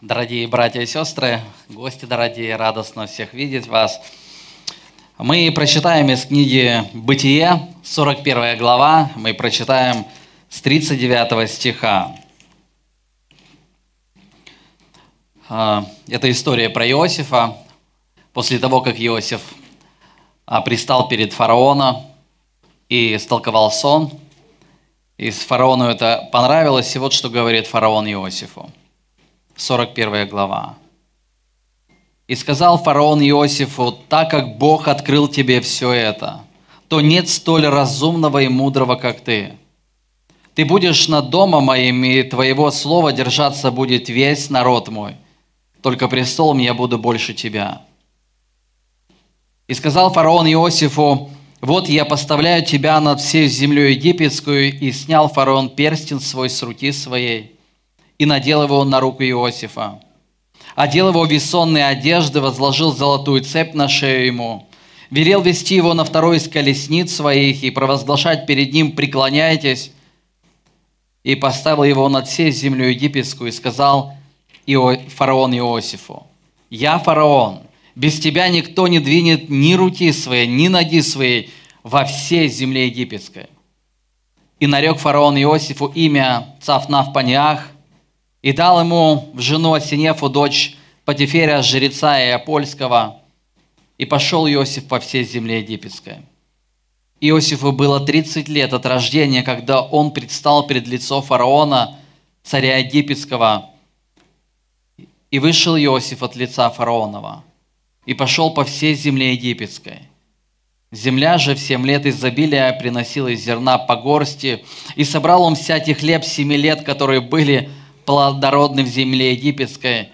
Дорогие братья и сестры, гости дорогие, радостно всех видеть вас. Мы прочитаем из книги «Бытие», 41 глава, мы прочитаем с 39 стиха. А, это история про Иосифа. После того, как Иосиф а, пристал перед фараона и истолковал сон, и фараону это понравилось, и вот что говорит фараон Иосифу. 41 глава. «И сказал фараон Иосифу, так как Бог открыл тебе все это, то нет столь разумного и мудрого, как ты. Ты будешь над домом моим, и твоего слова держаться будет весь народ мой. Только престолом я буду больше тебя». И сказал фараон Иосифу, «Вот я поставляю тебя над всей землей египетскую». И снял фараон перстень свой с руки своей – и надел его на руку Иосифа. Одел его в весонные одежды, возложил золотую цепь на шею ему. Велел вести его на второй из колесниц своих и провозглашать перед ним «Преклоняйтесь!» И поставил его над всей землей египетскую и сказал Ио... фараон Иосифу, «Я фараон, без тебя никто не двинет ни руки своей, ни ноги своей во всей земле египетской». И нарек фараон Иосифу имя Цафнав Паниах – и дал ему в жену Асинефу дочь Патиферия, жреца Иопольского, и пошел Иосиф по всей земле египетской. Иосифу было 30 лет от рождения, когда он предстал перед лицом фараона, царя египетского, и вышел Иосиф от лица фараонова, и пошел по всей земле египетской. Земля же в семь лет изобилия приносила из зерна по горсти, и собрал он всякий хлеб семи лет, которые были плодородный в земле египетской,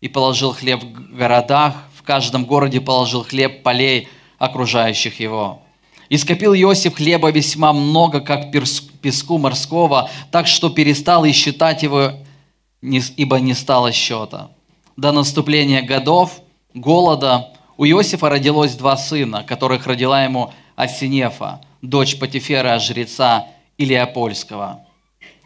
и положил хлеб в городах, в каждом городе положил хлеб полей, окружающих его. И скопил Иосиф хлеба весьма много, как песку морского, так что перестал и считать его, ибо не стало счета. До наступления годов, голода, у Иосифа родилось два сына, которых родила ему Асинефа, дочь Патифера, жреца Илиопольского.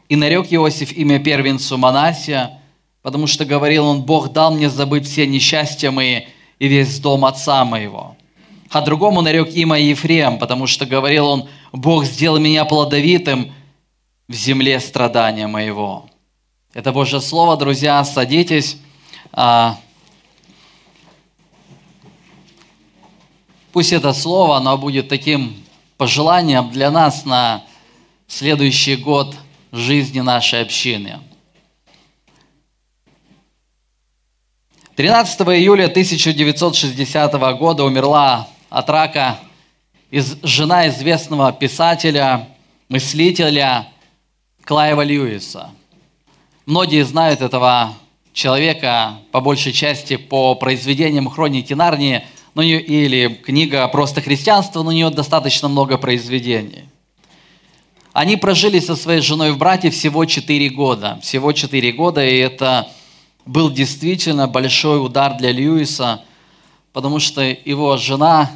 И нарек Иосиф имя первенцу Манасия, потому что говорил он, Бог дал мне забыть все несчастья мои и весь дом отца моего. А другому нарек имя Ефрем, потому что говорил он, Бог сделал меня плодовитым в земле страдания моего. Это Божье Слово, друзья, садитесь. А, пусть это Слово, оно будет таким пожеланием для нас на следующий год – жизни нашей общины. 13 июля 1960 года умерла от рака из, жена известного писателя, мыслителя Клайва Льюиса. Многие знают этого человека по большей части по произведениям хроники Нарнии ну, или книга «Просто христианство», но у нее достаточно много произведений. Они прожили со своей женой в брате всего 4 года. Всего 4 года, и это был действительно большой удар для Льюиса, потому что его жена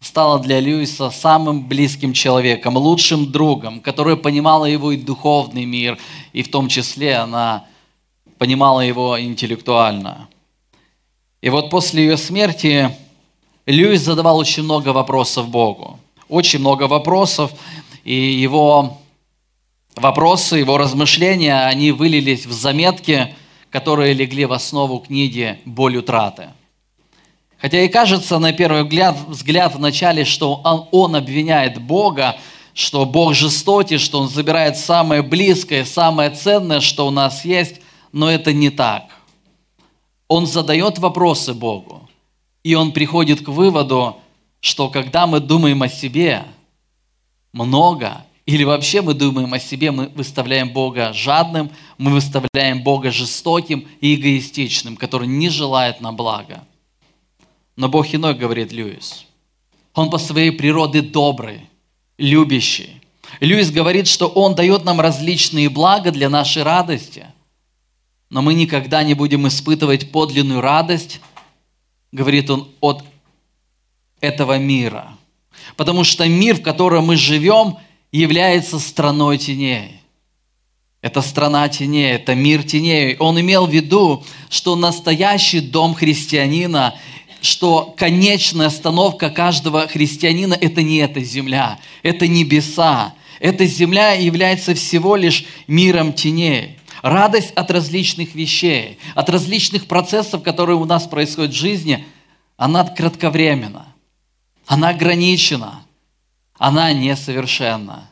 стала для Льюиса самым близким человеком, лучшим другом, которая понимала его и духовный мир, и в том числе она понимала его интеллектуально. И вот после ее смерти Льюис задавал очень много вопросов Богу. Очень много вопросов, и его вопросы, его размышления, они вылились в заметки, которые легли в основу книги «Боль утраты». Хотя и кажется на первый взгляд, взгляд в начале, что он, он обвиняет Бога, что Бог жестокий, что Он забирает самое близкое, самое ценное, что у нас есть, но это не так. Он задает вопросы Богу, и он приходит к выводу, что когда мы думаем о себе много или вообще мы думаем о себе, мы выставляем Бога жадным, мы выставляем Бога жестоким и эгоистичным, который не желает нам блага. Но Бог иной, говорит Льюис. Он по своей природе добрый, любящий. Льюис говорит, что Он дает нам различные блага для нашей радости. Но мы никогда не будем испытывать подлинную радость, говорит он, от этого мира. Потому что мир, в котором мы живем, является страной теней. Это страна теней, это мир теней. Он имел в виду, что настоящий дом христианина, что конечная остановка каждого христианина – это не эта земля, это небеса. Эта земля является всего лишь миром теней. Радость от различных вещей, от различных процессов, которые у нас происходят в жизни, она кратковременна, она ограничена, она несовершенна.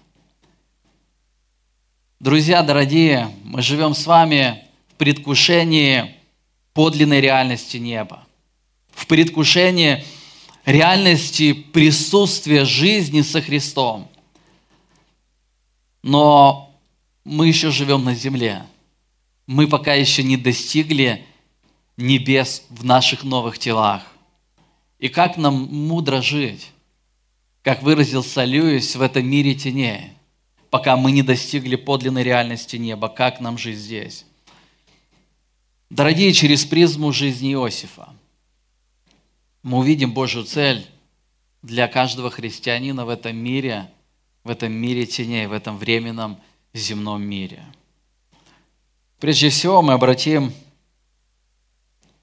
Друзья дорогие, мы живем с вами в предвкушении подлинной реальности неба, в предвкушении реальности присутствия жизни со Христом. Но мы еще живем на земле. Мы пока еще не достигли небес в наших новых телах. И как нам мудро жить, как выразился Льюис, в этом мире теней, пока мы не достигли подлинной реальности неба, как нам жить здесь. Дорогие, через призму жизни Иосифа мы увидим Божью цель для каждого христианина в этом мире, в этом мире теней, в этом временном земном мире. Прежде всего мы обратим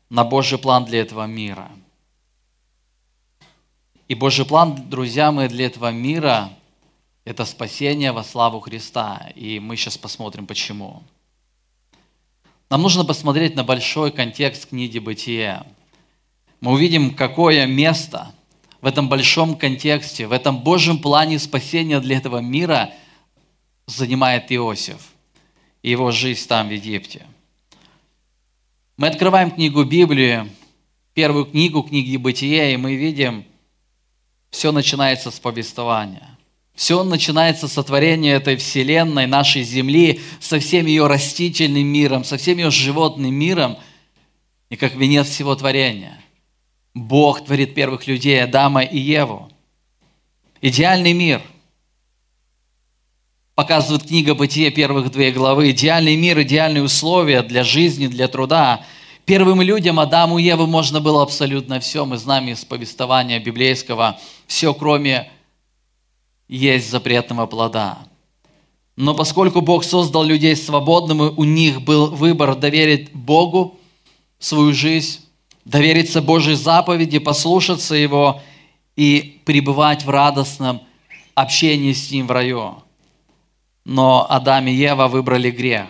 на Божий план для этого мира. И Божий план, друзья мои, для этого мира – это спасение во славу Христа. И мы сейчас посмотрим, почему. Нам нужно посмотреть на большой контекст книги «Бытие». Мы увидим, какое место в этом большом контексте, в этом Божьем плане спасения для этого мира занимает Иосиф и его жизнь там, в Египте. Мы открываем книгу Библии, первую книгу книги Бытия, и мы видим, все начинается с повествования. Все начинается с сотворения этой вселенной, нашей земли, со всем ее растительным миром, со всем ее животным миром, и как венец всего творения. Бог творит первых людей, Адама и Еву. Идеальный мир. Показывает книга Бытия первых две главы. Идеальный мир, идеальные условия для жизни, для труда. Первым людям, Адаму и Еву, можно было абсолютно все. Мы знаем из повествования библейского все, кроме есть запретного плода. Но поскольку Бог создал людей свободными, у них был выбор доверить Богу свою жизнь, довериться Божьей заповеди, послушаться Его и пребывать в радостном общении с Ним в раю. Но Адам и Ева выбрали грех.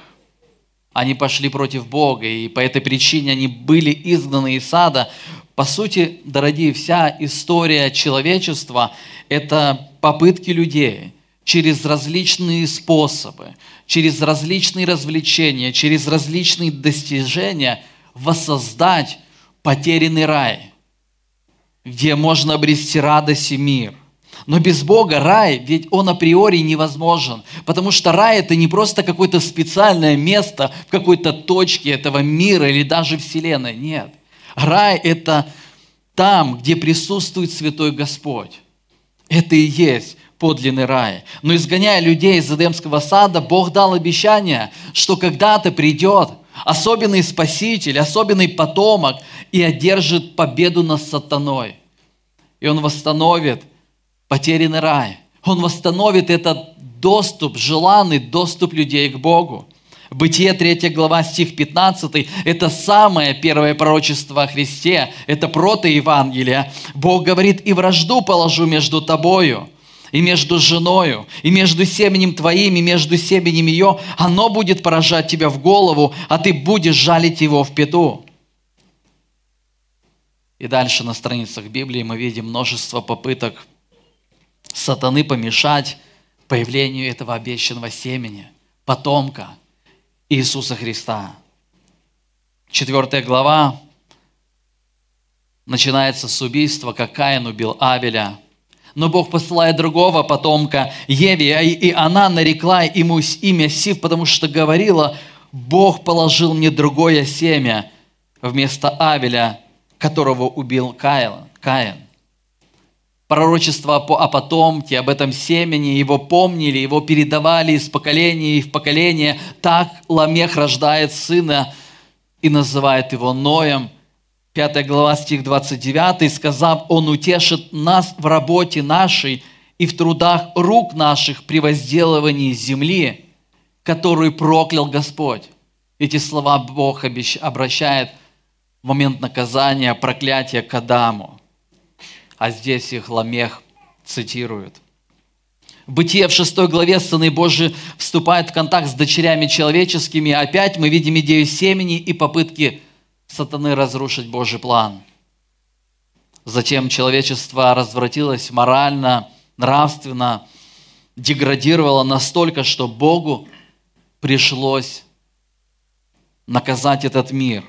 Они пошли против Бога, и по этой причине они были изгнаны из сада. По сути, дорогие, вся история человечества – это попытки людей через различные способы, через различные развлечения, через различные достижения воссоздать потерянный рай, где можно обрести радость и мир. Но без Бога рай, ведь он априори невозможен. Потому что рай это не просто какое-то специальное место в какой-то точке этого мира или даже Вселенной. Нет. Рай это там, где присутствует Святой Господь. Это и есть подлинный рай. Но изгоняя людей из Эдемского сада, Бог дал обещание, что когда-то придет особенный спаситель, особенный потомок и одержит победу над сатаной. И он восстановит потерянный рай. Он восстановит этот доступ, желанный доступ людей к Богу. Бытие 3 глава, стих 15, это самое первое пророчество о Христе, это протоевангелие. Бог говорит, и вражду положу между тобою, и между женою, и между семенем твоим, и между семенем ее, оно будет поражать тебя в голову, а ты будешь жалить его в пету. И дальше на страницах Библии мы видим множество попыток сатаны помешать появлению этого обещанного семени, потомка – Иисуса Христа. Четвертая глава начинается с убийства, как Каин убил Авеля. Но Бог посылает другого потомка Еве, и она нарекла ему имя Сив, потому что говорила, Бог положил мне другое семя вместо Авеля, которого убил Каин. Пророчество о потомке, об этом семени, его помнили, его передавали из поколения в поколение. Так Ламех рождает сына и называет его Ноем. 5 глава, стих 29, сказав, «Он утешит нас в работе нашей и в трудах рук наших при возделывании земли, который проклял Господь. Эти слова Бог обращает в момент наказания, проклятия к Адаму. А здесь их Ламех цитирует. В Бытие в шестой главе сыны Божии вступают в контакт с дочерями человеческими. Опять мы видим идею семени и попытки сатаны разрушить Божий план. Затем человечество развратилось морально, нравственно, деградировало настолько, что Богу пришлось наказать этот мир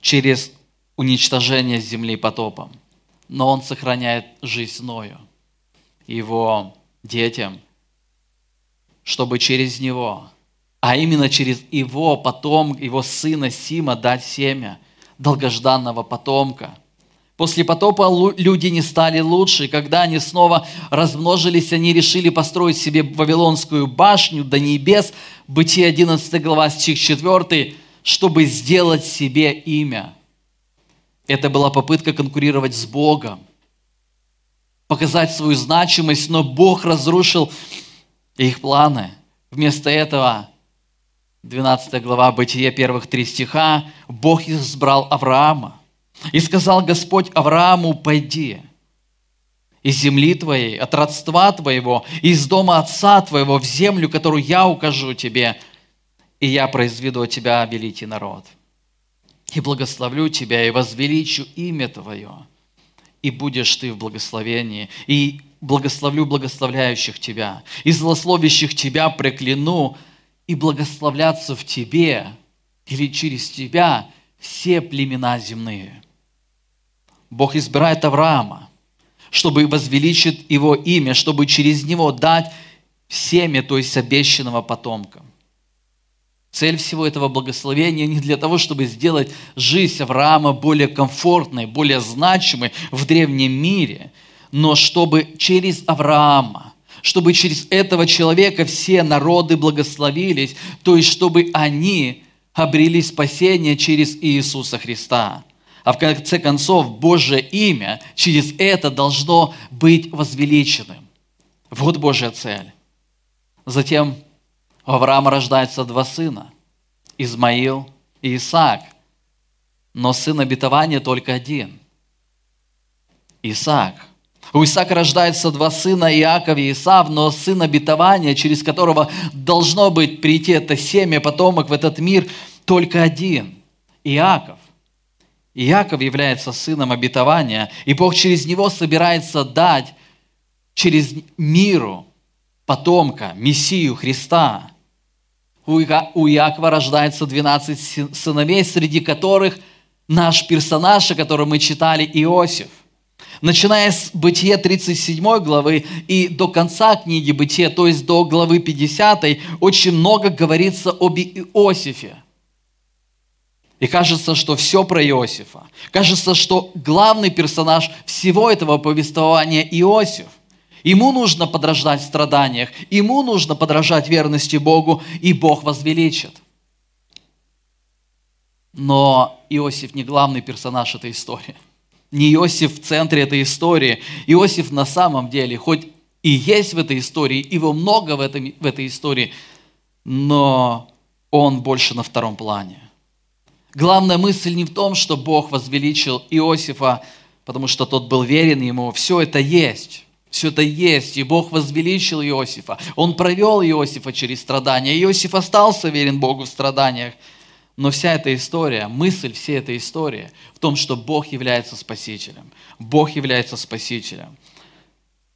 через уничтожение земли потопом. Но он сохраняет жизнь Ною, его детям, чтобы через него, а именно через его потом, его сына Сима дать семя долгожданного потомка. После потопа люди не стали лучше, и когда они снова размножились, они решили построить себе Вавилонскую башню до небес, Бытие 11 глава, стих 4, чтобы сделать себе имя. Это была попытка конкурировать с Богом, показать свою значимость, но Бог разрушил их планы. Вместо этого 12 глава Бытия первых три стиха, Бог избрал Авраама. И сказал Господь Аврааму, пойди из земли твоей, от родства твоего, из дома отца твоего в землю, которую я укажу тебе – и я произведу от тебя великий народ. И благословлю тебя, и возвеличу имя Твое, и будешь ты в благословении, и благословлю благословляющих тебя, и злословящих тебя прокляну, и благословляться в тебе или через тебя все племена земные. Бог избирает Авраама, чтобы возвеличить его имя, чтобы через него дать семя, то есть обещанного потомка. Цель всего этого благословения не для того, чтобы сделать жизнь Авраама более комфортной, более значимой в древнем мире, но чтобы через Авраама, чтобы через этого человека все народы благословились, то есть чтобы они обрели спасение через Иисуса Христа. А в конце концов, Божье имя через это должно быть возвеличенным. Вот Божья цель. Затем у Авраама рождаются два сына, Измаил и Исаак. Но сын обетования только один – Исаак. У Исаака рождаются два сына, Иаков и Исав, но сын обетования, через которого должно быть прийти это семя, потомок в этот мир, только один – Иаков. Иаков является сыном обетования, и Бог через него собирается дать через миру потомка, Мессию Христа. У Иакова рождается 12 сыновей, среди которых наш персонаж, о котором мы читали, Иосиф. Начиная с Бытия 37 главы и до конца книги Бытия, то есть до главы 50, очень много говорится об Иосифе. И кажется, что все про Иосифа. Кажется, что главный персонаж всего этого повествования Иосиф. Ему нужно подражать в страданиях, ему нужно подражать верности Богу, и Бог возвеличит. Но Иосиф не главный персонаж этой истории. Не Иосиф в центре этой истории. Иосиф на самом деле, хоть и есть в этой истории, его много в, этом, в этой истории, но он больше на втором плане. Главная мысль не в том, что Бог возвеличил Иосифа, потому что тот был верен ему. Все это есть. Все это есть, и Бог возвеличил Иосифа. Он провел Иосифа через страдания. Иосиф остался верен Богу в страданиях. Но вся эта история, мысль всей этой истории в том, что Бог является Спасителем. Бог является Спасителем.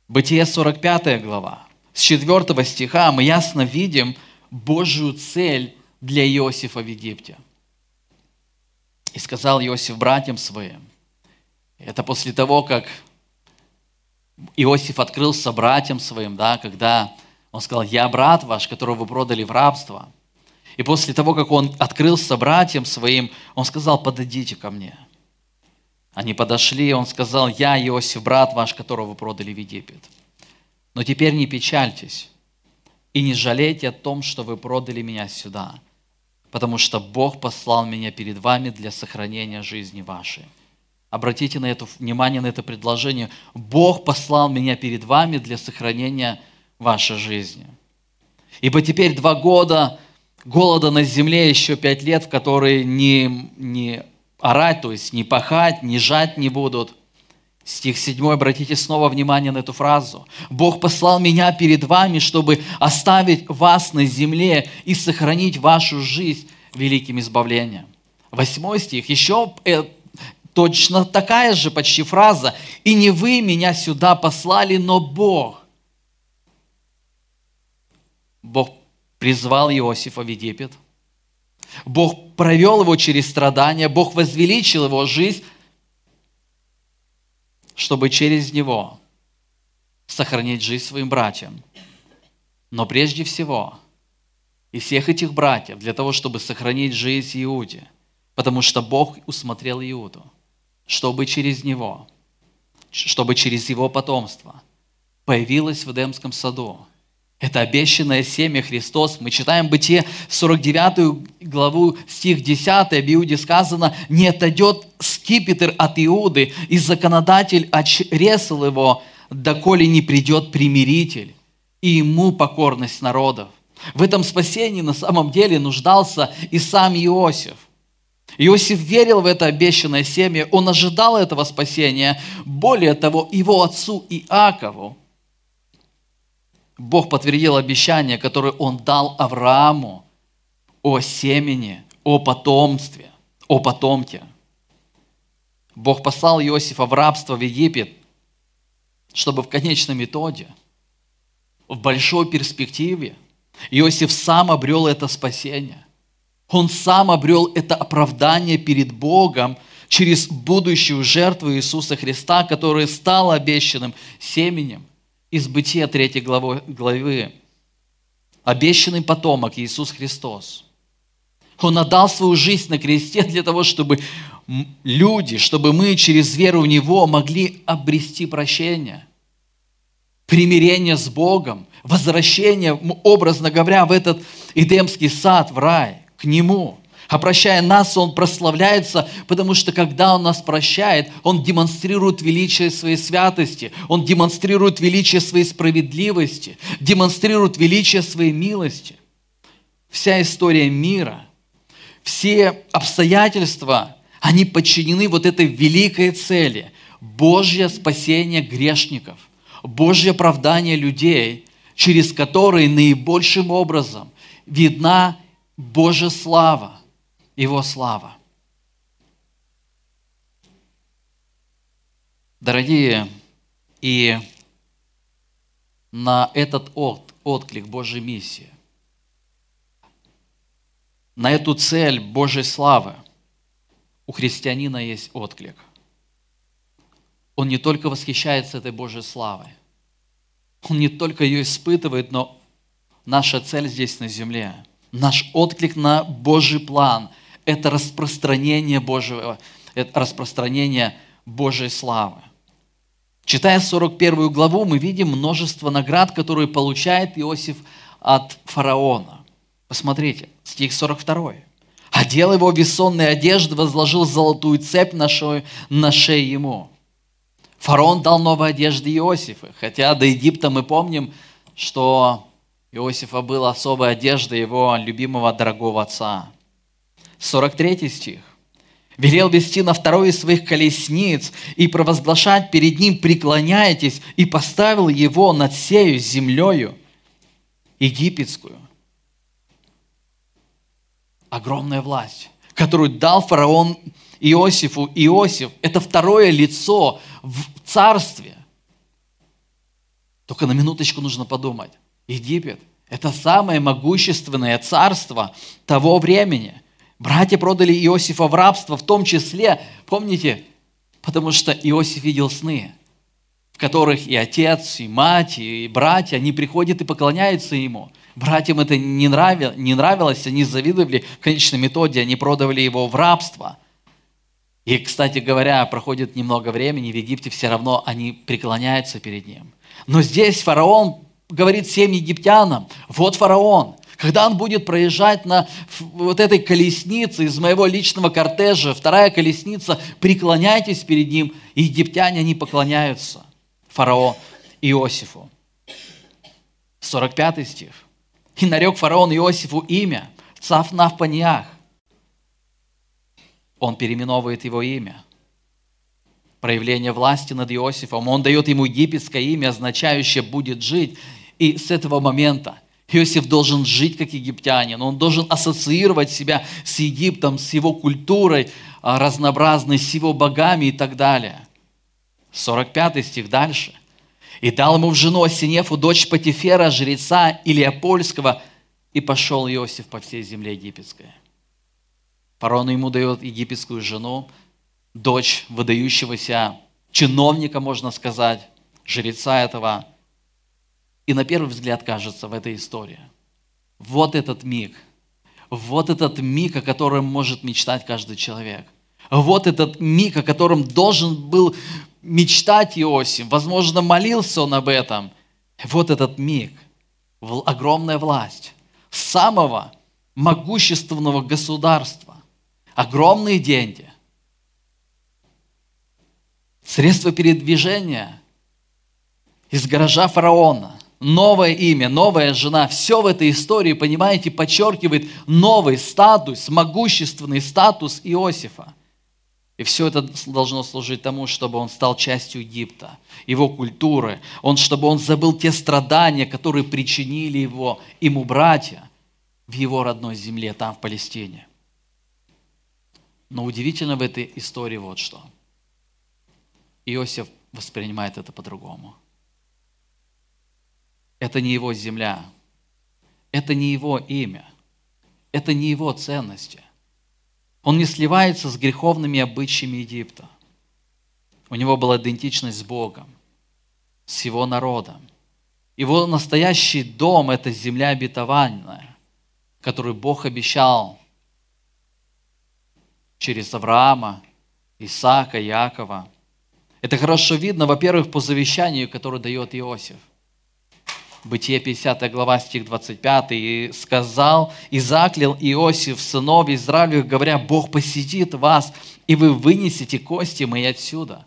Бытие 45 глава. С 4 стиха мы ясно видим Божью цель для Иосифа в Египте. И сказал Иосиф братьям своим, это после того, как Иосиф открылся братьям своим, да, когда он сказал, я брат ваш, которого вы продали в рабство. И после того, как он открылся братьям своим, он сказал, подойдите ко мне. Они подошли, он сказал, я Иосиф, брат ваш, которого вы продали в Египет. Но теперь не печальтесь и не жалейте о том, что вы продали меня сюда, потому что Бог послал меня перед вами для сохранения жизни вашей. Обратите на это внимание, на это предложение. Бог послал меня перед вами для сохранения вашей жизни. Ибо теперь два года голода на земле еще пять лет, в которые не, не орать, то есть не пахать, не жать не будут. Стих 7, обратите снова внимание на эту фразу. «Бог послал меня перед вами, чтобы оставить вас на земле и сохранить вашу жизнь великим избавлением». Восьмой стих, еще э, точно такая же почти фраза. «И не вы меня сюда послали, но Бог». Бог призвал Иосифа в Египет. Бог провел его через страдания, Бог возвеличил его жизнь, чтобы через него сохранить жизнь своим братьям. Но прежде всего, и всех этих братьев, для того, чтобы сохранить жизнь Иуде, потому что Бог усмотрел Иуду, чтобы через него, чтобы через его потомство появилось в Эдемском саду это обещанное семя Христос. Мы читаем Бытие 49 главу, стих 10, об Иуде сказано, «Не отойдет скипетр от Иуды, и законодатель очресал его, доколе не придет примиритель, и ему покорность народов». В этом спасении на самом деле нуждался и сам Иосиф. Иосиф верил в это обещанное семя, он ожидал этого спасения. Более того, его отцу Иакову Бог подтвердил обещание, которое Он дал Аврааму о семени, о потомстве, о потомке. Бог послал Иосифа в рабство в Египет, чтобы в конечном итоге, в большой перспективе, Иосиф сам обрел это спасение. Он сам обрел это оправдание перед Богом через будущую жертву Иисуса Христа, которая стала обещанным семенем – из Бытия 3 главы. Обещанный потомок Иисус Христос. Он отдал свою жизнь на кресте для того, чтобы люди, чтобы мы через веру в Него могли обрести прощение, примирение с Богом, возвращение, образно говоря, в этот Эдемский сад, в рай, к Нему – а нас, Он прославляется, потому что когда Он нас прощает, Он демонстрирует величие своей святости, Он демонстрирует величие своей справедливости, демонстрирует величие своей милости. Вся история мира, все обстоятельства, они подчинены вот этой великой цели – Божье спасение грешников, Божье оправдание людей, через которые наибольшим образом видна Божья слава, его слава. Дорогие, и на этот от, отклик Божьей миссии, на эту цель Божьей славы у христианина есть отклик. Он не только восхищается этой Божьей славой, он не только ее испытывает, но наша цель здесь на земле, наш отклик на Божий план – это распространение Божьего, это распространение Божьей славы. Читая 41 главу, мы видим множество наград, которые получает Иосиф от фараона. Посмотрите, стих 42. «Одел его бессонной одежды, возложил золотую цепь на шею, на шею ему». Фараон дал новые одежды Иосифа, хотя до Египта мы помним, что Иосифа была особая одежда его любимого дорогого отца. 43 стих. «Велел вести на второй из своих колесниц и провозглашать перед ним преклоняйтесь, и поставил его над сею землею египетскую». Огромная власть, которую дал фараон Иосифу. Иосиф – это второе лицо в царстве. Только на минуточку нужно подумать. Египет – это самое могущественное царство того времени – Братья продали Иосифа в рабство, в том числе, помните, потому что Иосиф видел сны, в которых и отец, и мать, и братья, они приходят и поклоняются ему. Братьям это не, нравилось, не нравилось, они завидовали, в конечном итоге они продавали его в рабство. И, кстати говоря, проходит немного времени, в Египте все равно они преклоняются перед ним. Но здесь фараон говорит всем египтянам, вот фараон, когда он будет проезжать на вот этой колеснице из моего личного кортежа, вторая колесница, преклоняйтесь перед ним. Египтяне, они поклоняются фараон Иосифу. 45 стих. «И нарек фараон Иосифу имя, Цав Навпаниях. Он переименовывает его имя. Проявление власти над Иосифом. Он дает ему египетское имя, означающее «будет жить». И с этого момента Иосиф должен жить как египтянин, он должен ассоциировать себя с Египтом, с его культурой а, разнообразной, с его богами и так далее. 45 стих дальше. «И дал ему в жену Осинефу, дочь Патифера, жреца Илиопольского, и пошел Иосиф по всей земле египетской». Фараон ему дает египетскую жену, дочь выдающегося чиновника, можно сказать, жреца этого. И на первый взгляд кажется в этой истории. Вот этот миг. Вот этот миг, о котором может мечтать каждый человек. Вот этот миг, о котором должен был мечтать Иосиф. Возможно, молился он об этом. Вот этот миг. Огромная власть самого могущественного государства огромные деньги, средства передвижения из гаража фараона, новое имя, новая жена, все в этой истории, понимаете, подчеркивает новый статус, могущественный статус Иосифа. И все это должно служить тому, чтобы он стал частью Египта, его культуры, он, чтобы он забыл те страдания, которые причинили его, ему братья в его родной земле, там, в Палестине. Но удивительно в этой истории вот что. Иосиф воспринимает это по-другому. Это не его земля. Это не его имя. Это не его ценности. Он не сливается с греховными обычаями Египта. У него была идентичность с Богом, с его народом. Его настоящий дом – это земля обетованная, которую Бог обещал через Авраама, Исаака, Якова. Это хорошо видно, во-первых, по завещанию, которое дает Иосиф. Бытие 50 глава, стих 25. «И сказал, и заклял Иосиф сынов Израилевых, говоря, Бог посетит вас, и вы вынесете кости мои отсюда».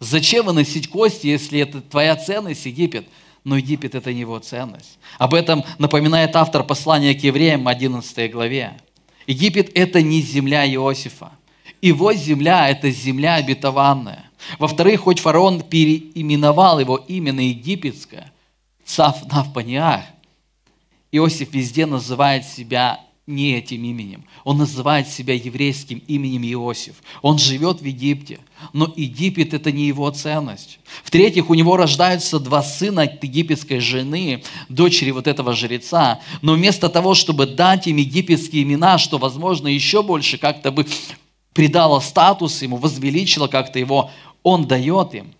Зачем выносить кости, если это твоя ценность, Египет? Но Египет – это не его ценность. Об этом напоминает автор послания к евреям 11 главе. Египет – это не земля Иосифа. Его земля – это земля обетованная. Во-вторых, хоть фараон переименовал его именно египетское, Цав Навпаниах, Иосиф везде называет себя не этим именем. Он называет себя еврейским именем Иосиф. Он живет в Египте, но Египет – это не его ценность. В-третьих, у него рождаются два сына от египетской жены, дочери вот этого жреца, но вместо того, чтобы дать им египетские имена, что, возможно, еще больше как-то бы придало статус ему, возвеличило как-то его, он дает им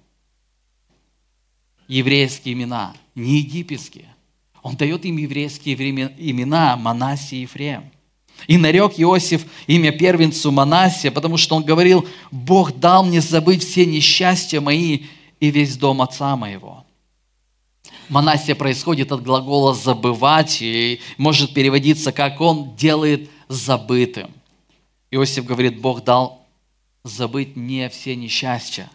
еврейские имена, не египетские. Он дает им еврейские имена Манасия и Ефрем. И нарек Иосиф имя первенцу Манасия, потому что он говорил, Бог дал мне забыть все несчастья мои и весь дом отца моего. Манасия происходит от глагола «забывать» и может переводиться как «он делает забытым». Иосиф говорит, Бог дал забыть не все несчастья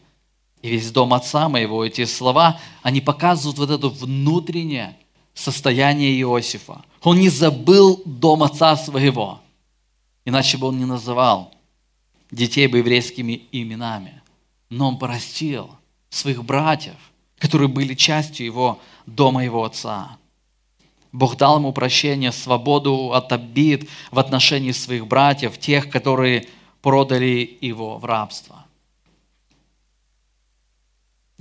и весь дом отца моего. Эти слова, они показывают вот это внутреннее состояние Иосифа. Он не забыл дом отца своего, иначе бы он не называл детей бы еврейскими именами. Но он простил своих братьев, которые были частью его дома его отца. Бог дал ему прощение, свободу от обид в отношении своих братьев, тех, которые продали его в рабство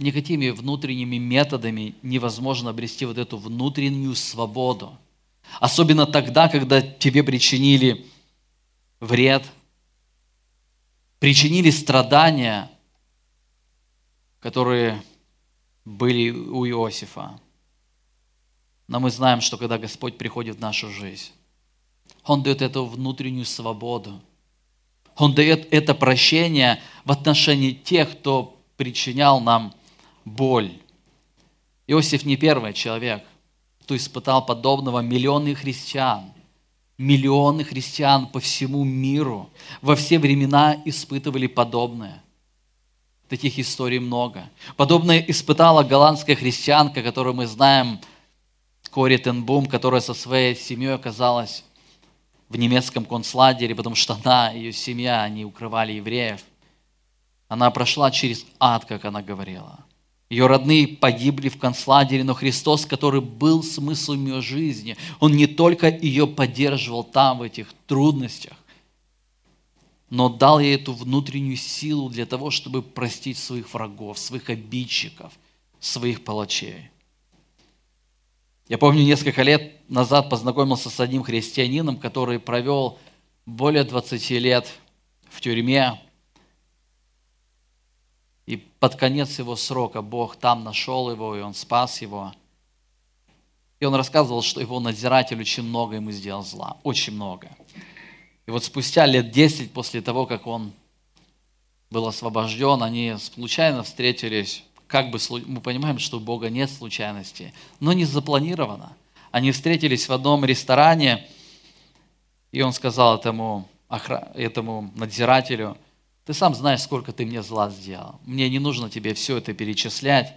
никакими внутренними методами невозможно обрести вот эту внутреннюю свободу. Особенно тогда, когда тебе причинили вред, причинили страдания, которые были у Иосифа. Но мы знаем, что когда Господь приходит в нашу жизнь, Он дает эту внутреннюю свободу. Он дает это прощение в отношении тех, кто причинял нам боль. Иосиф не первый человек, кто испытал подобного. Миллионы христиан, миллионы христиан по всему миру во все времена испытывали подобное. Таких историй много. Подобное испытала голландская христианка, которую мы знаем, Кори Тенбум, которая со своей семьей оказалась в немецком концлагере, потому что она, ее семья, они укрывали евреев. Она прошла через ад, как она говорила. Ее родные погибли в концлагере, но Христос, который был смыслом ее жизни, Он не только ее поддерживал там, в этих трудностях, но дал ей эту внутреннюю силу для того, чтобы простить своих врагов, своих обидчиков, своих палачей. Я помню, несколько лет назад познакомился с одним христианином, который провел более 20 лет в тюрьме. И под конец его срока Бог там нашел его, и он спас его. И он рассказывал, что его надзиратель очень много ему сделал зла, очень много. И вот спустя лет 10 после того, как он был освобожден, они случайно встретились как бы мы понимаем, что у Бога нет случайностей, но не запланировано. Они встретились в одном ресторане, и он сказал этому, этому надзирателю, ты сам знаешь, сколько ты мне зла сделал. Мне не нужно тебе все это перечислять.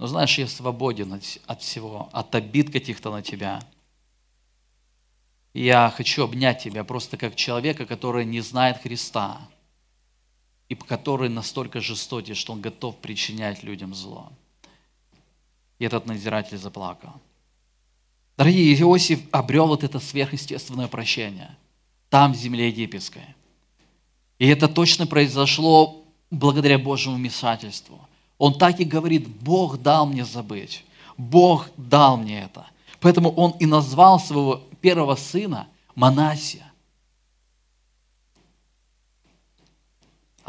Но знаешь, я свободен от, от всего, от обид каких-то на тебя. Я хочу обнять тебя просто как человека, который не знает Христа и который настолько жестокий, что он готов причинять людям зло. И этот надзиратель заплакал. Дорогие, Иосиф обрел вот это сверхъестественное прощение там, в земле египетской. И это точно произошло благодаря Божьему вмешательству. Он так и говорит, Бог дал мне забыть. Бог дал мне это. Поэтому он и назвал своего первого сына Манасия.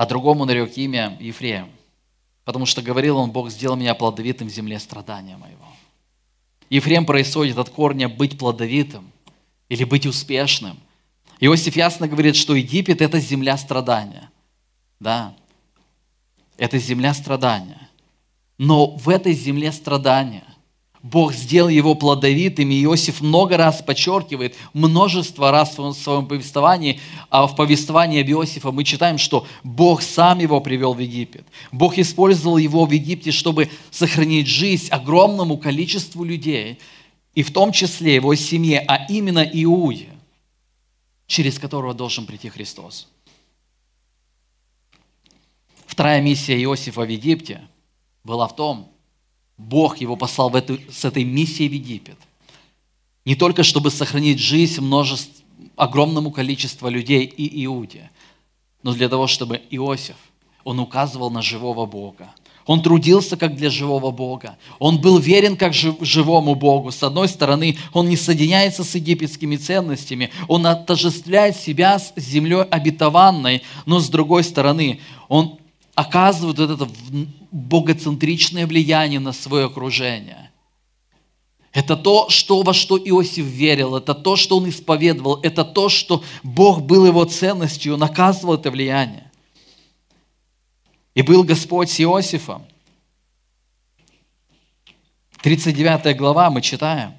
а другому нарек имя Ефреем, потому что говорил он, Бог сделал меня плодовитым в земле страдания моего. Ефрем происходит от корня быть плодовитым или быть успешным. Иосиф ясно говорит, что Египет – это земля страдания. Да, это земля страдания. Но в этой земле страдания Бог сделал его плодовитым, и Иосиф много раз подчеркивает, множество раз в своем повествовании, а в повествовании об Иосифа мы читаем, что Бог сам его привел в Египет. Бог использовал его в Египте, чтобы сохранить жизнь огромному количеству людей, и в том числе его семье, а именно Иуде, через которого должен прийти Христос. Вторая миссия Иосифа в Египте была в том, Бог его послал в эту, с этой миссией в Египет. Не только чтобы сохранить жизнь множеств, огромному количеству людей и Иуде, но для того, чтобы Иосиф, он указывал на живого Бога. Он трудился как для живого Бога. Он был верен как живому Богу. С одной стороны, он не соединяется с египетскими ценностями, он отождествляет себя с землей обетованной, но с другой стороны, он оказывает вот это богоцентричное влияние на свое окружение. Это то, что, во что Иосиф верил, это то, что он исповедовал, это то, что Бог был его ценностью, он оказывал это влияние. И был Господь с Иосифом. 39 глава мы читаем.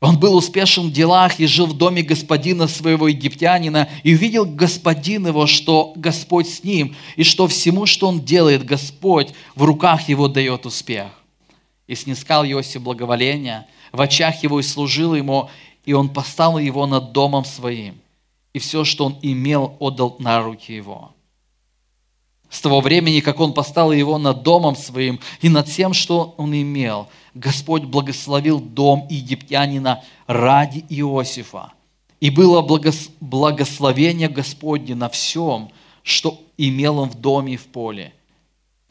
Он был успешен в делах и жил в доме господина своего египтянина, и увидел господин его, что Господь с ним, и что всему, что он делает, Господь в руках его дает успех. И снискал Иосиф благоволение, в очах его и служил ему, и он поставил его над домом своим, и все, что он имел, отдал на руки его. С того времени, как он поставил его над домом своим и над тем, что он имел – Господь благословил дом египтянина ради Иосифа. И было благословение Господне на всем, что имел он в доме и в поле.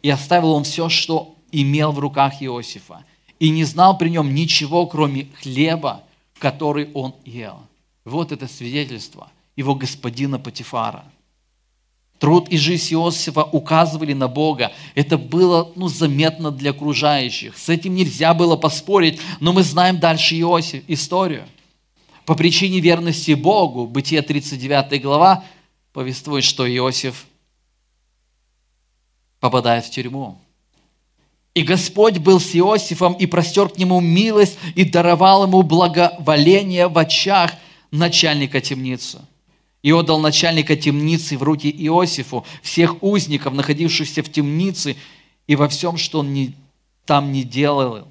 И оставил он все, что имел в руках Иосифа. И не знал при нем ничего, кроме хлеба, который он ел. Вот это свидетельство его господина Патифара – Труд и жизнь Иосифа указывали на Бога. Это было ну, заметно для окружающих. С этим нельзя было поспорить, но мы знаем дальше Иосиф, историю. По причине верности Богу, Бытие 39 глава повествует, что Иосиф попадает в тюрьму. И Господь был с Иосифом и простер к нему милость и даровал ему благоволение в очах начальника темницы и отдал начальника темницы в руки Иосифу, всех узников, находившихся в темнице, и во всем, что он не, там не делал,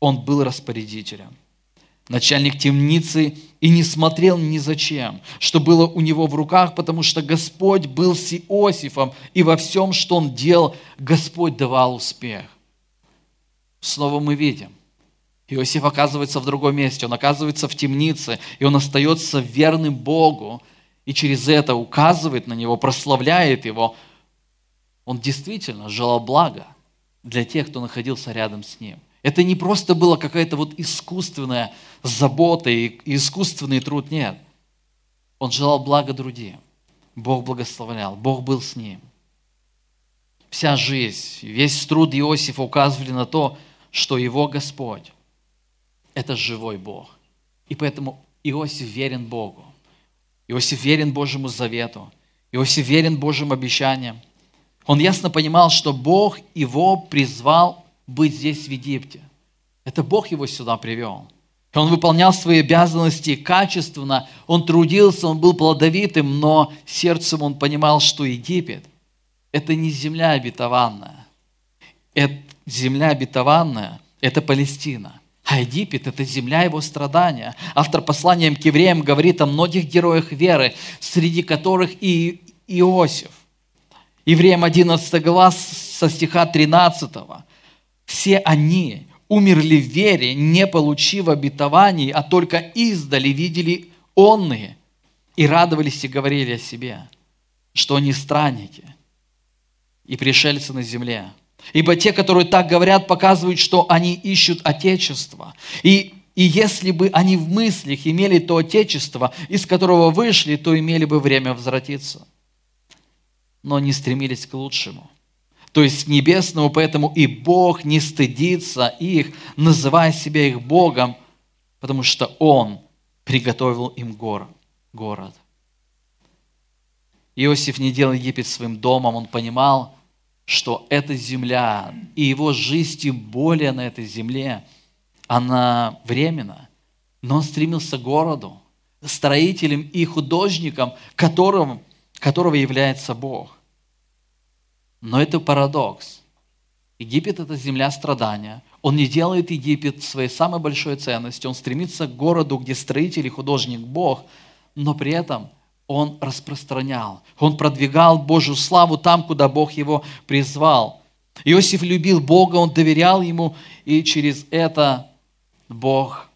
он был распорядителем. начальник темницы, и не смотрел ни зачем, что было у него в руках, потому что Господь был с Иосифом, и во всем, что он делал, Господь давал успех. Снова мы видим, Иосиф оказывается в другом месте, он оказывается в темнице, и он остается верным Богу, и через это указывает на него, прославляет его. Он действительно желал блага для тех, кто находился рядом с ним. Это не просто была какая-то вот искусственная забота и искусственный труд, нет. Он желал блага другим. Бог благословлял, Бог был с ним. Вся жизнь, весь труд Иосифа указывали на то, что его Господь – это живой Бог. И поэтому Иосиф верен Богу. Иосиф верен Божьему завету. Иосиф верен Божьим обещаниям. Он ясно понимал, что Бог его призвал быть здесь, в Египте. Это Бог его сюда привел. Он выполнял свои обязанности качественно, он трудился, он был плодовитым, но сердцем он понимал, что Египет – это не земля обетованная. Это земля обетованная – это Палестина. А Египет – это земля его страдания. Автор послания к евреям говорит о многих героях веры, среди которых и Иосиф. Евреям 11 глава со стиха 13. Все они умерли в вере, не получив обетований, а только издали видели онные и радовались и говорили о себе, что они странники и пришельцы на земле. Ибо те, которые так говорят, показывают, что они ищут Отечество. И, и если бы они в мыслях имели то Отечество, из которого вышли, то имели бы время возвратиться. Но не стремились к лучшему то есть к небесному, поэтому и Бог не стыдится их, называя себя их Богом, потому что Он приготовил им город. город. Иосиф не делал Египет своим домом, он понимал, что эта земля и его жизнь, тем более на этой земле, она временна. Но он стремился к городу, строителем и художником, которым, которого является Бог. Но это парадокс. Египет – это земля страдания. Он не делает Египет своей самой большой ценностью. Он стремится к городу, где строитель и художник – Бог, но при этом он распространял, он продвигал Божью славу там, куда Бог его призвал. Иосиф любил Бога, он доверял Ему, и через это Бог,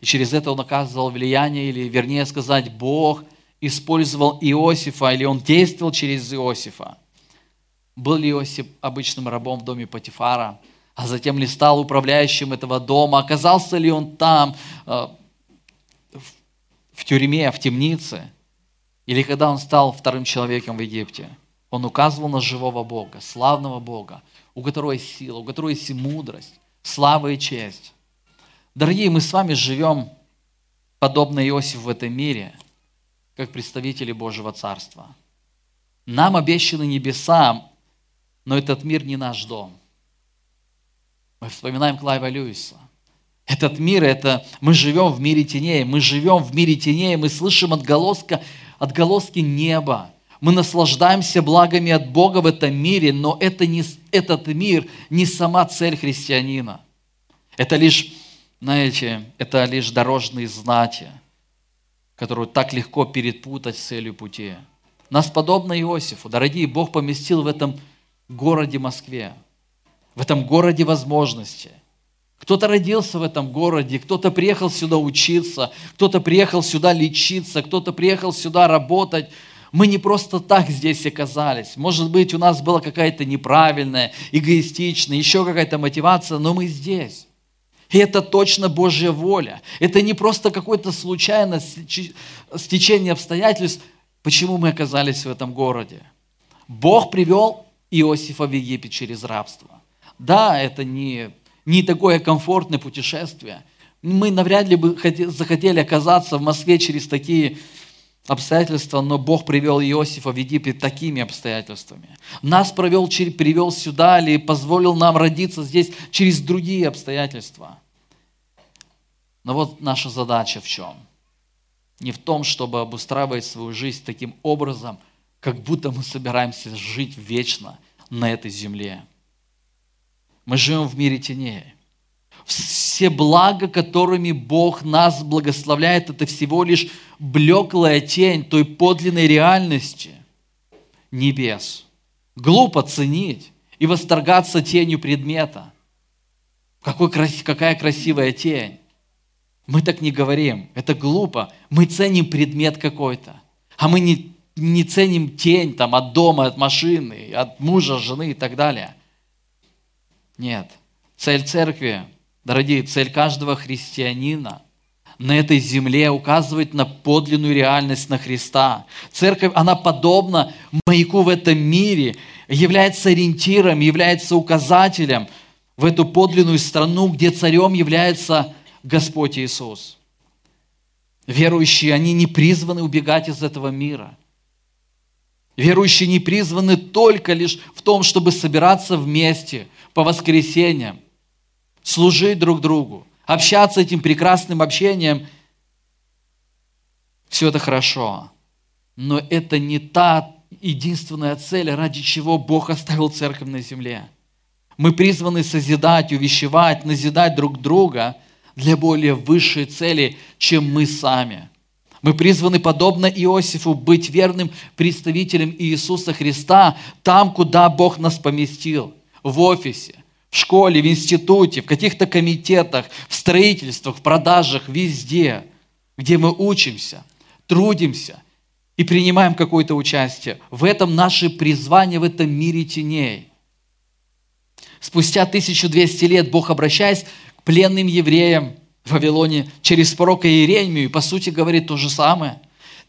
и через это он оказывал влияние, или вернее сказать, Бог использовал Иосифа, или он действовал через Иосифа. Был ли Иосиф обычным рабом в доме Патифара, а затем ли стал управляющим этого дома, оказался ли он там, э, в тюрьме, в темнице, или когда он стал вторым человеком в Египте. Он указывал на живого Бога, славного Бога, у которого есть сила, у которого есть мудрость, слава и честь. Дорогие, мы с вами живем подобно Иосифу в этом мире, как представители Божьего Царства. Нам обещаны небеса, но этот мир не наш дом. Мы вспоминаем Клайва Льюиса. Этот мир, это мы живем в мире теней, мы живем в мире теней, мы слышим отголоска, отголоски неба. Мы наслаждаемся благами от Бога в этом мире, но это не, этот мир не сама цель христианина. Это лишь, знаете, это лишь дорожные знаки, которые так легко перепутать с целью пути. Нас подобно Иосифу, дорогие, Бог поместил в этом городе Москве, в этом городе возможности. Кто-то родился в этом городе, кто-то приехал сюда учиться, кто-то приехал сюда лечиться, кто-то приехал сюда работать. Мы не просто так здесь оказались. Может быть, у нас была какая-то неправильная, эгоистичная, еще какая-то мотивация, но мы здесь. И это точно Божья воля. Это не просто какое-то случайное стечение обстоятельств, почему мы оказались в этом городе. Бог привел Иосифа в Египет через рабство. Да, это не, не такое комфортное путешествие. Мы навряд ли бы захотели оказаться в Москве через такие обстоятельства, но Бог привел Иосифа в Египет такими обстоятельствами. Нас провел, привел сюда или позволил нам родиться здесь через другие обстоятельства. Но вот наша задача в чем? Не в том, чтобы обустраивать свою жизнь таким образом, как будто мы собираемся жить вечно на этой земле. Мы живем в мире теней. все блага, которыми Бог нас благословляет, это всего лишь блеклая тень той подлинной реальности небес. Глупо ценить и восторгаться тенью предмета. Какой, какая красивая тень. Мы так не говорим. Это глупо. Мы ценим предмет какой-то. А мы не, не ценим тень там, от дома, от машины, от мужа, жены и так далее. Нет. Цель церкви, дорогие, цель каждого христианина на этой земле указывать на подлинную реальность на Христа. Церковь, она подобна маяку в этом мире, является ориентиром, является указателем в эту подлинную страну, где царем является Господь Иисус. Верующие, они не призваны убегать из этого мира. Верующие не призваны только лишь в том, чтобы собираться вместе по воскресеньям, служить друг другу, общаться этим прекрасным общением. Все это хорошо. Но это не та единственная цель, ради чего Бог оставил церковь на земле. Мы призваны созидать, увещевать, назидать друг друга для более высшей цели, чем мы сами. Мы призваны, подобно Иосифу, быть верным представителем Иисуса Христа там, куда Бог нас поместил. В офисе, в школе, в институте, в каких-то комитетах, в строительствах, в продажах, везде, где мы учимся, трудимся и принимаем какое-то участие. В этом наше призвание, в этом мире теней. Спустя 1200 лет Бог, обращаясь к пленным евреям в Вавилоне через пророка Иеремию, по сути говорит то же самое.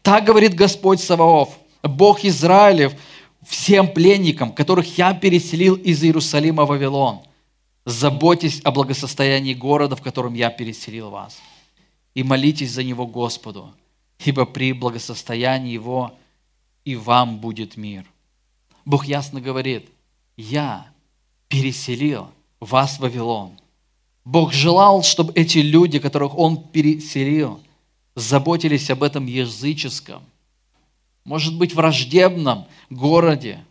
Так говорит Господь Саваоф, Бог Израилев, всем пленникам, которых я переселил из Иерусалима в Вавилон. Заботьтесь о благосостоянии города, в котором я переселил вас. И молитесь за него Господу, ибо при благосостоянии его и вам будет мир. Бог ясно говорит, я переселил вас в Вавилон. Бог желал, чтобы эти люди, которых Он переселил, заботились об этом языческом, может быть, враждебном городе.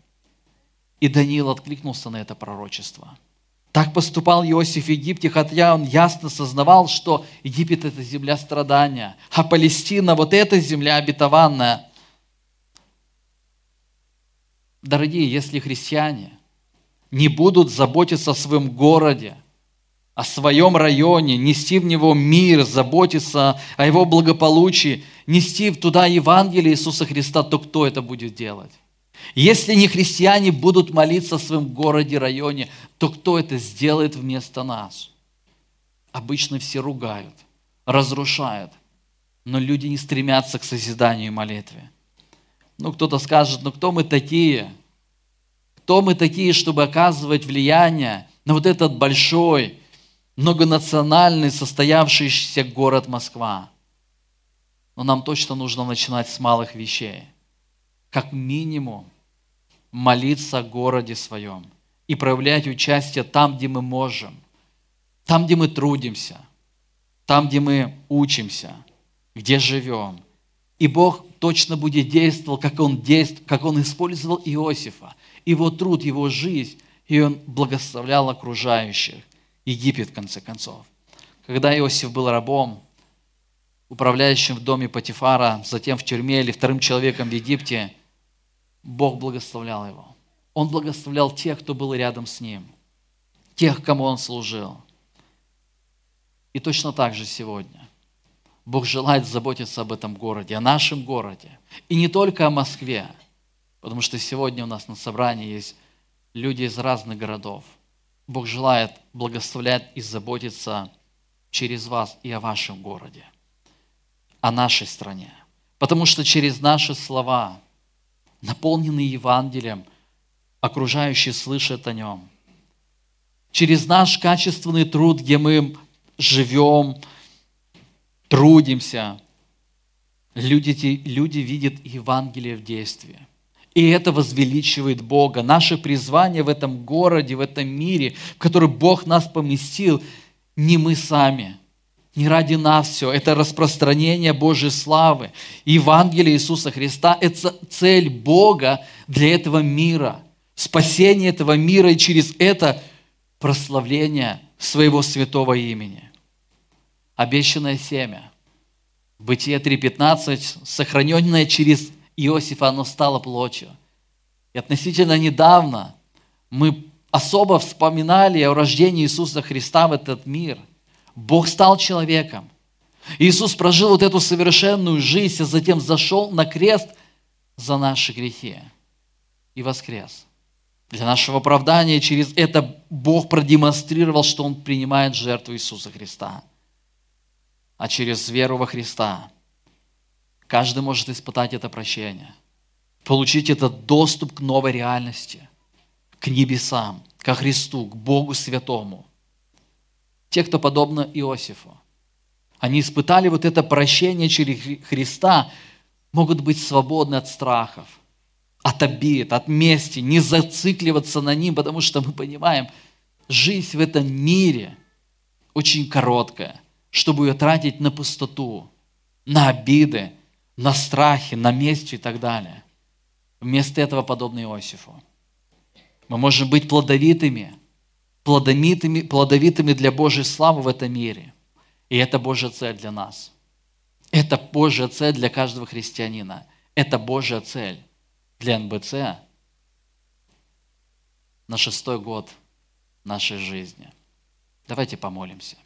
И Даниил откликнулся на это пророчество – так поступал Иосиф в Египте, хотя он ясно сознавал, что Египет – это земля страдания, а Палестина – вот эта земля обетованная. Дорогие, если христиане не будут заботиться о своем городе, о своем районе, нести в него мир, заботиться о его благополучии, нести туда Евангелие Иисуса Христа, то кто это будет делать? Если не христиане будут молиться в своем городе, районе, то кто это сделает вместо нас? Обычно все ругают, разрушают, но люди не стремятся к созиданию и молитве. Ну, кто-то скажет, ну кто мы такие? Кто мы такие, чтобы оказывать влияние на вот этот большой, многонациональный, состоявшийся город Москва? Но нам точно нужно начинать с малых вещей. Как минимум – молиться о городе своем и проявлять участие там, где мы можем, там, где мы трудимся, там, где мы учимся, где живем. И Бог точно будет действовал, как Он, действовал, как он использовал Иосифа, его труд, его жизнь, и Он благословлял окружающих. Египет, в конце концов. Когда Иосиф был рабом, управляющим в доме Патифара, затем в тюрьме или вторым человеком в Египте – Бог благословлял его. Он благословлял тех, кто был рядом с ним, тех, кому он служил. И точно так же сегодня. Бог желает заботиться об этом городе, о нашем городе. И не только о Москве, потому что сегодня у нас на собрании есть люди из разных городов. Бог желает благословлять и заботиться через вас и о вашем городе, о нашей стране. Потому что через наши слова – наполненный Евангелием, окружающие слышат о нем. Через наш качественный труд, где мы живем, трудимся, люди, люди видят Евангелие в действии. И это возвеличивает Бога. Наше призвание в этом городе, в этом мире, в который Бог нас поместил, не мы сами – не ради нас все. Это распространение Божьей славы. Евангелие Иисуса Христа – это цель Бога для этого мира. Спасение этого мира и через это прославление своего святого имени. Обещанное семя. Бытие 3.15, сохраненное через Иосифа, оно стало плотью. И относительно недавно мы особо вспоминали о рождении Иисуса Христа в этот мир. Бог стал человеком. Иисус прожил вот эту совершенную жизнь, а затем зашел на крест за наши грехи и воскрес. Для нашего оправдания через это Бог продемонстрировал, что Он принимает жертву Иисуса Христа. А через веру во Христа каждый может испытать это прощение, получить этот доступ к новой реальности, к небесам, ко Христу, к Богу Святому. Те, кто подобно Иосифу, они испытали вот это прощение через Христа, могут быть свободны от страхов, от обид, от мести, не зацикливаться на ним, потому что мы понимаем, жизнь в этом мире очень короткая, чтобы ее тратить на пустоту, на обиды, на страхи, на месть и так далее. Вместо этого подобно Иосифу. Мы можем быть плодовитыми, плодовитыми, плодовитыми для Божьей славы в этом мире. И это Божья цель для нас. Это Божья цель для каждого христианина. Это Божья цель для НБЦ на шестой год нашей жизни. Давайте помолимся.